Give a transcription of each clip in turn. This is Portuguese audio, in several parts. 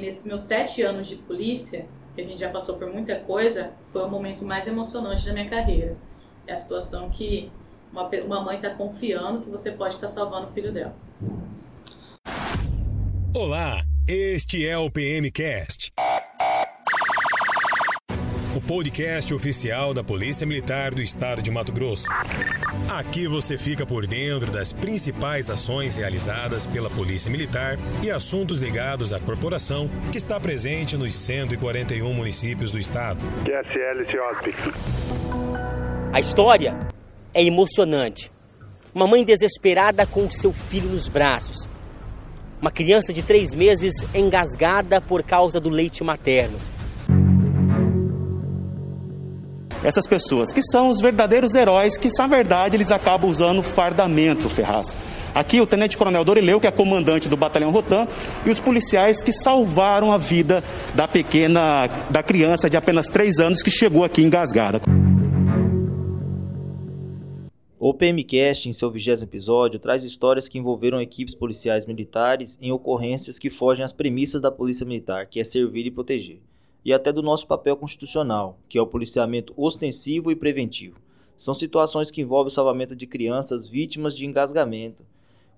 Nesses meus sete anos de polícia, que a gente já passou por muita coisa, foi o momento mais emocionante da minha carreira. É a situação que uma, uma mãe está confiando que você pode estar tá salvando o filho dela. Olá, este é o PMcast podcast oficial da Polícia Militar do Estado de Mato Grosso. Aqui você fica por dentro das principais ações realizadas pela Polícia Militar e assuntos ligados à corporação que está presente nos 141 municípios do estado. A história é emocionante. Uma mãe desesperada com seu filho nos braços. Uma criança de três meses engasgada por causa do leite materno essas pessoas, que são os verdadeiros heróis, que na verdade eles acabam usando fardamento, Ferraz. Aqui o Tenente Coronel Dorileu, que é comandante do Batalhão Rotan, e os policiais que salvaram a vida da pequena, da criança de apenas 3 anos que chegou aqui engasgada. O PMcast, em seu vigésimo episódio, traz histórias que envolveram equipes policiais militares em ocorrências que fogem às premissas da Polícia Militar, que é servir e proteger e até do nosso papel constitucional, que é o policiamento ostensivo e preventivo. São situações que envolvem o salvamento de crianças vítimas de engasgamento.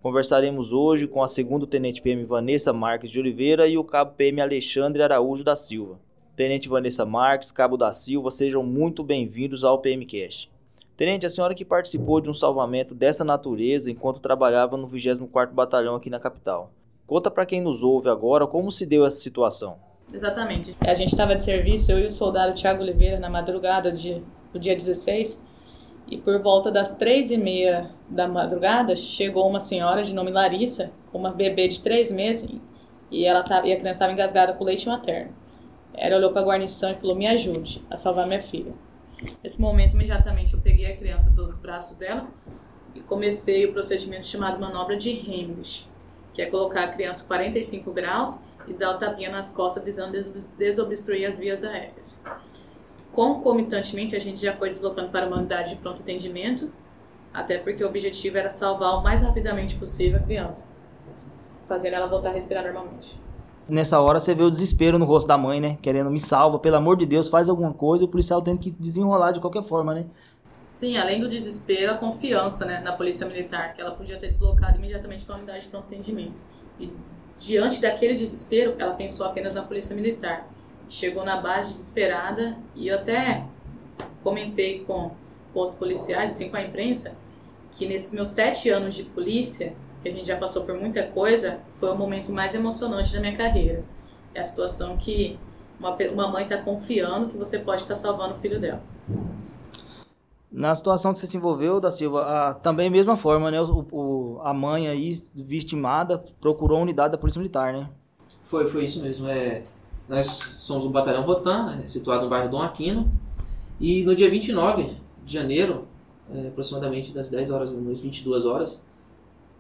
Conversaremos hoje com a segunda Tenente PM Vanessa Marques de Oliveira e o Cabo PM Alexandre Araújo da Silva. Tenente Vanessa Marques, Cabo da Silva, sejam muito bem-vindos ao PMcast. Tenente, a senhora que participou de um salvamento dessa natureza enquanto trabalhava no 24º Batalhão aqui na capital. Conta para quem nos ouve agora como se deu essa situação. Exatamente. A gente estava de serviço, eu e o soldado Tiago Oliveira, na madrugada de, do dia 16, e por volta das três e meia da madrugada, chegou uma senhora de nome Larissa, com uma bebê de três meses, e, ela tava, e a criança estava engasgada com leite materno. Ela olhou para a guarnição e falou, me ajude a salvar minha filha. Nesse momento, imediatamente, eu peguei a criança dos braços dela e comecei o procedimento chamado manobra de Heimlich, que é colocar a criança 45 graus e dar o tapinha nas costas visando desobstruir as vias aéreas. Concomitantemente, a gente já foi deslocando para uma unidade de pronto atendimento, até porque o objetivo era salvar o mais rapidamente possível a criança, fazendo ela voltar a respirar normalmente. Nessa hora você vê o desespero no rosto da mãe, né? Querendo me salva, pelo amor de Deus, faz alguma coisa, o policial tendo que desenrolar de qualquer forma, né? Sim, além do desespero, a confiança né, na polícia militar, que ela podia ter deslocado imediatamente para a unidade de pronto atendimento. E Diante daquele desespero, ela pensou apenas na polícia militar. Chegou na base desesperada e eu até comentei com outros policiais, assim com a imprensa, que nesses meus sete anos de polícia, que a gente já passou por muita coisa, foi o momento mais emocionante da minha carreira. É a situação que uma, uma mãe está confiando que você pode estar tá salvando o filho dela. Na situação que você se envolveu, da Silva, a, também mesma forma, né? O, o, a mãe aí, vitimada, procurou a unidade da Polícia Militar, né? Foi, foi isso mesmo. É, nós somos o Batalhão Rotan, é, situado no bairro Dom Aquino. E no dia 29 de janeiro, é, aproximadamente das 10 horas da noite, 22 horas,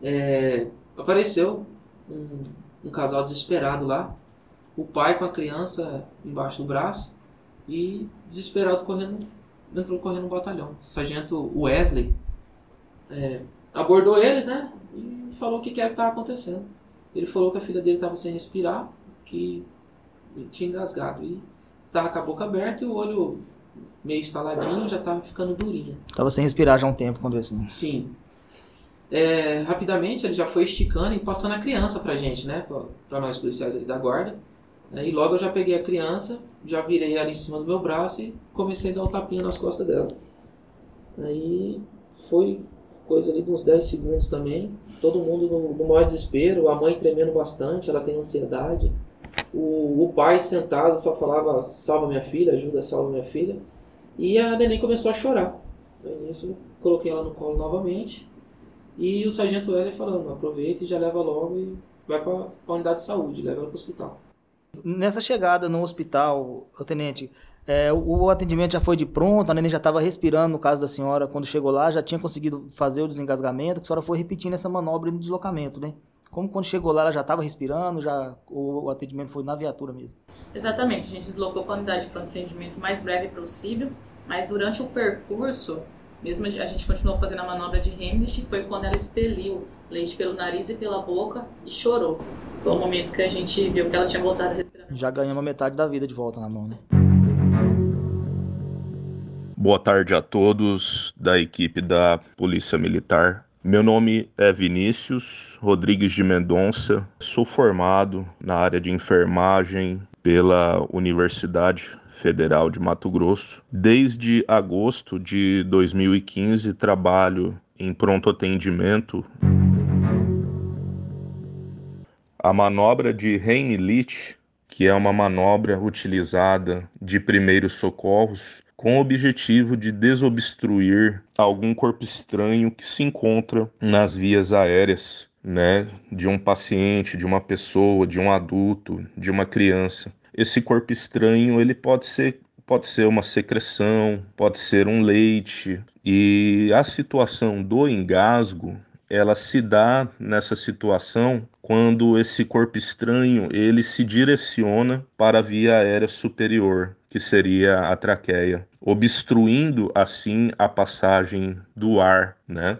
é, apareceu um, um casal desesperado lá. O pai com a criança embaixo do braço e desesperado correndo entrou correndo no batalhão. O sargento Wesley é, abordou eles, né? E falou o que era que estava acontecendo. Ele falou que a filha dele estava sem respirar, que tinha engasgado. E estava com a boca aberta e o olho meio estaladinho, já estava ficando durinha. Tava sem respirar já há um tempo quando assim. Sim. É, rapidamente ele já foi esticando e passando a criança pra gente, né? Pra, nós policiais ali da guarda. É, e logo eu já peguei a criança, já virei ela em cima do meu braço e comecei a dar um tapinha nas costas dela. Aí foi coisa ali de uns 10 segundos também. Todo mundo no, no maior desespero, a mãe tremendo bastante, ela tem ansiedade. O, o pai sentado só falava: salva minha filha, ajuda, salva minha filha. E a neném começou a chorar. Aí nisso coloquei ela no colo novamente. E o sargento Wesley falando: aproveita e já leva logo e vai para a unidade de saúde, leva ela para o hospital. Nessa chegada no hospital, tenente, é, o, atendimento já foi de pronto, a neném já estava respirando, no caso da senhora, quando chegou lá, já tinha conseguido fazer o desengasgamento, que a senhora foi repetindo essa manobra no deslocamento, né? Como quando chegou lá, ela já estava respirando, já o, o, atendimento foi na viatura mesmo? Exatamente, a gente deslocou para a unidade para um atendimento mais breve possível, mas durante o percurso, Mesmo a gente continuou fazendo a manobra de Heimlich, foi quando ela expeliu leite pelo nariz e pela boca e chorou. Foi o momento que a gente viu que ela tinha voltado a respirar. Já ganhamos metade da vida de volta na mão, né? Boa tarde a todos da equipe da Polícia Militar. Meu nome é Vinícius Rodrigues de Mendonça, sou formado na área de enfermagem pela Universidade Federal de Mato Grosso. Desde agosto de 2015 trabalho em pronto atendimento. A manobra de Heimlich, que é uma manobra utilizada de primeiros socorros com o objetivo de desobstruir algum corpo estranho que se encontra nas vias aéreas, né, de um paciente, de uma pessoa, de um adulto, de uma criança. Esse corpo estranho ele pode ser pode ser uma secreção, pode ser um leite. E a situação do engasgo ela se dá nessa situação quando esse corpo estranho ele se direciona para a via aérea superior, que seria a traqueia, obstruindo assim a passagem do ar, né?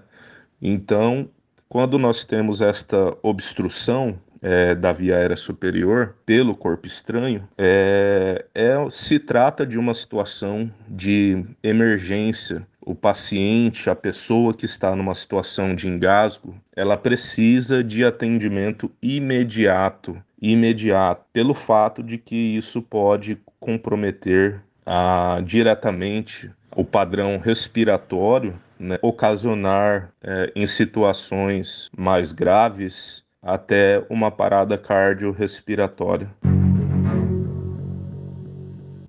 Então, quando nós temos esta obstrução, é, da via aérea superior pelo corpo estranho, é, é, se trata de uma situação de emergência. O paciente, a pessoa que está numa situação de engasgo, ela precisa de atendimento imediato, imediato, pelo fato de que isso pode comprometer ah, diretamente o padrão respiratório, né, ocasionar é, em situações mais graves até uma parada cardiorrespiratória.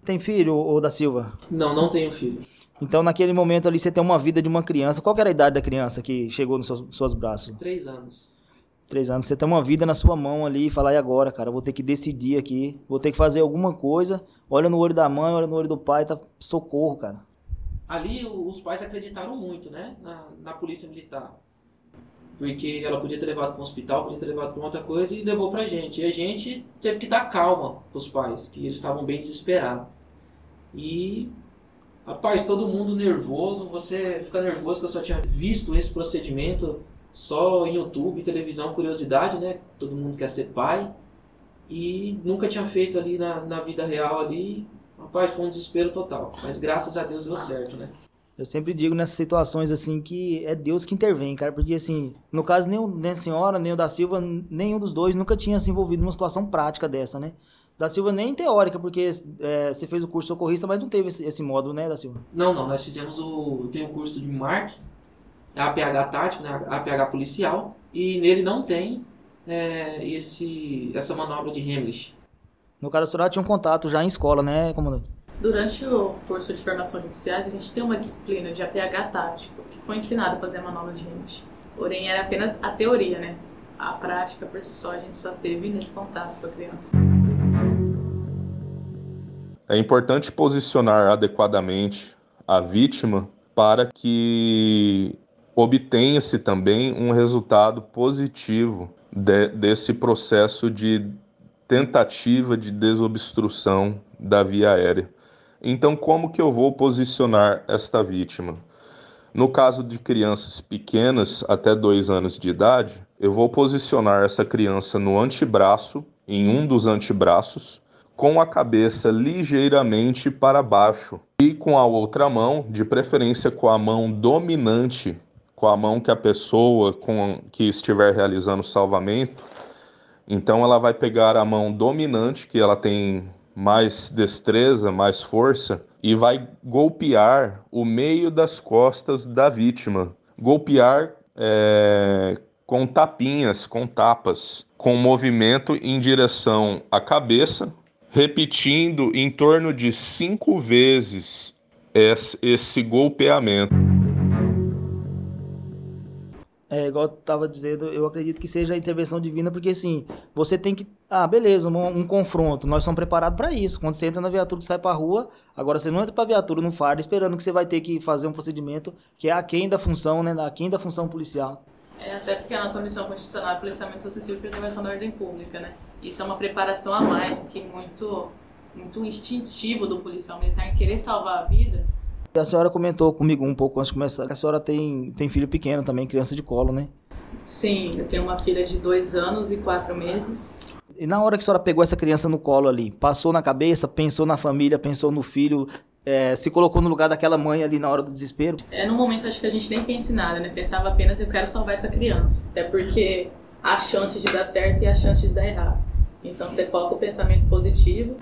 Tem filho, ou da Silva? Não, não tenho filho. Então, naquele momento ali, você tem uma vida de uma criança. Qual era a idade da criança que chegou nos seus, seus braços? Três anos. Três anos. Você tem uma vida na sua mão ali e falar, e agora, cara? Vou ter que decidir aqui. Vou ter que fazer alguma coisa. Olha no olho da mãe, olha no olho do pai, tá socorro, cara. Ali, os pais acreditaram muito, né? Na, na polícia militar porque ela podia ter levado para um hospital, podia ter levado para outra coisa e levou para a gente. E a gente teve que dar calma para os pais, que eles estavam bem desesperados. E, rapaz, todo mundo nervoso, você fica nervoso que eu só tinha visto esse procedimento só em YouTube, televisão, curiosidade, né? Todo mundo quer ser pai. E nunca tinha feito ali na, na vida real ali. Rapaz, foi um desespero total. Mas graças a Deus deu certo, né? Eu sempre digo nessas situações assim que é Deus que intervém, cara, porque assim, no caso nem, o, nem a senhora, nem o da Silva, nenhum dos dois nunca tinha se envolvido numa situação prática dessa, né? Da Silva nem teórica, porque é, você fez o curso socorrista, mas não teve esse, esse, módulo, né, da Silva? Não, não, nós fizemos o. Tem o curso de marketing, APH tático, né, APH policial, e nele não tem é, esse, essa manobra de Heimlich. No caso, a senhora tinha um contato já em escola, né, comandante? Durante o curso de formação de oficiais, a gente tem uma disciplina de APH tático, que foi ensinado a fazer a manobra de Heimlich. Porém, era apenas a teoria, né? A prática, por si só, a gente só teve nesse contato com a criança. É importante posicionar adequadamente a vítima para que obtenha-se também um resultado positivo de, desse processo de tentativa de desobstrução da via aérea. Então, como que eu vou posicionar esta vítima? No caso de crianças pequenas, até dois anos de idade, eu vou posicionar essa criança no antebraço, em um dos antebraços, com a cabeça ligeiramente para baixo e com a outra mão, de preferência com a mão dominante, com a mão que a pessoa com, que estiver realizando o salvamento, então ela vai pegar a mão dominante, que ela tem mais destreza, mais força e vai golpear o meio das costas da vítima. Golpear é, com tapinhas, com tapas, com movimento em direção à cabeça, repetindo em torno de cinco vezes esse golpeamento. É, igual eu tava dizendo, eu acredito que seja a intervenção divina, porque assim, você tem que. Ah, beleza, um, um confronto. Nós somos preparados para isso. Quando você entra na viatura e sai pra rua, agora você não entra pra viatura no fardo esperando que você vai ter que fazer um procedimento que é aquém da função, né? Aquém da função policial. É, até porque a nossa missão constitucional é policiamento social e preservação da ordem pública, né? Isso é uma preparação a mais que muito, muito instintivo do policial militar em querer salvar a vida A senhora comentou comigo um pouco antes de começar que a senhora tem, tem filho pequeno também, criança de colo, né? Sim, eu tenho uma filha de dois anos e quatro meses. E na hora que a senhora pegou essa criança no colo ali, passou na cabeça, pensou na família, pensou no filho, é, se colocou no lugar daquela mãe ali na hora do desespero? É, no momento acho que a gente nem pensa em nada, né? Pensava apenas eu quero salvar essa criança. Até porque há chance de dar certo e há chance de dar errado. Então você coloca o pensamento positivo.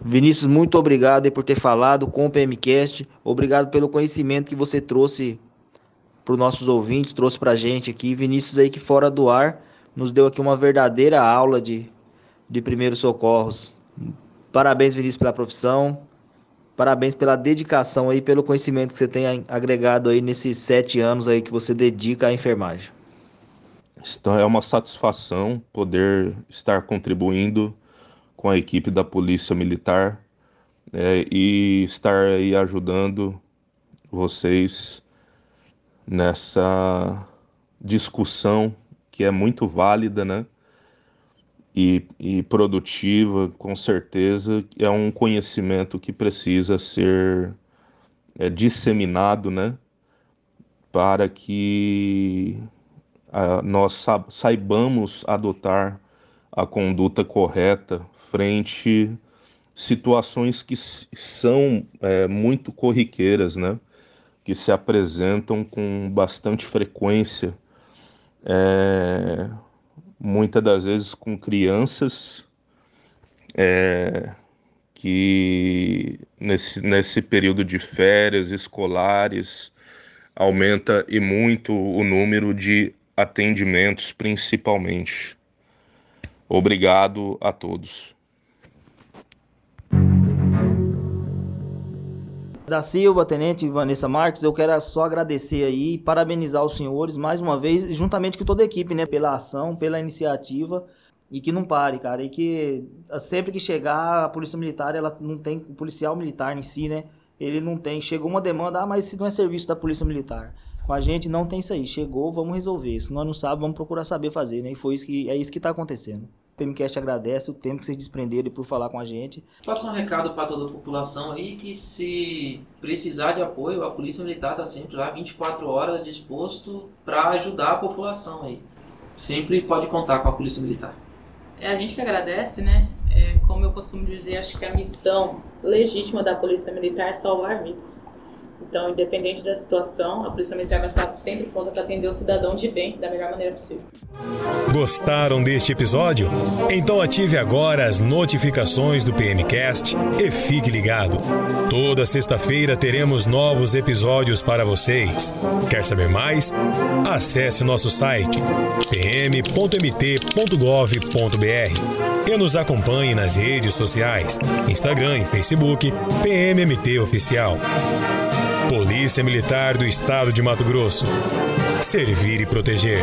Vinícius, muito obrigado por ter falado com o PMcast. Obrigado pelo conhecimento que você trouxe para os nossos ouvintes, trouxe para a gente aqui. Vinícius aí que fora do ar nos deu aqui uma verdadeira aula de, de primeiros socorros. Parabéns, Vinícius, pela profissão. Parabéns pela dedicação aí, pelo conhecimento que você tem agregado aí nesses sete anos aí que você dedica à enfermagem. É uma satisfação poder estar contribuindo com a equipe da Polícia Militar é, e estar aí ajudando vocês nessa discussão que é muito válida, né? E, e, produtiva, com certeza, é um conhecimento que precisa ser é, disseminado, né? Para que a, nós saibamos adotar a conduta correta frente situações que são é, muito corriqueiras, né? que se apresentam com bastante frequência, é, muitas das vezes com crianças é, que nesse, nesse período de férias escolares aumenta e muito o número de atendimentos, principalmente. Obrigado a todos. Da Silva, Tenente Vanessa Marques, eu quero só agradecer aí e parabenizar os senhores mais uma vez, juntamente com toda a equipe, né, pela ação, pela iniciativa e que não pare, cara, e que sempre que chegar a Polícia Militar, ela não tem o policial militar em si, né? Ele não tem, chegou uma demanda, ah, mas isso não é serviço da Polícia Militar. Com a gente não tem isso aí, chegou, vamos resolver. Se nós não sabemos, vamos procurar saber fazer, né? E foi isso que é isso que está acontecendo. PMCast agradece o tempo que vocês desprenderam por falar com a gente. Passa um recado para toda a população aí que se precisar de apoio, a Polícia Militar está sempre lá 24 horas disposto para ajudar a população aí. Sempre pode contar com a Polícia Militar. É a gente que agradece, né? É, como eu costumo dizer, acho que a missão legítima da Polícia Militar é salvar vidas. Então, independente da situação, a Polícia Militar vai estar sempre pronta para atender o cidadão de bem da melhor maneira possível. Gostaram deste episódio? Então ative agora as notificações do PMcast e fique ligado. Toda sexta-feira teremos novos episódios para vocês. Quer saber mais? Acesse nosso site pm.mt.gov.br e nos acompanhe nas redes sociais, Instagram e Facebook, PMMT Oficial. Polícia Militar do Estado de Mato Grosso. Servir e proteger.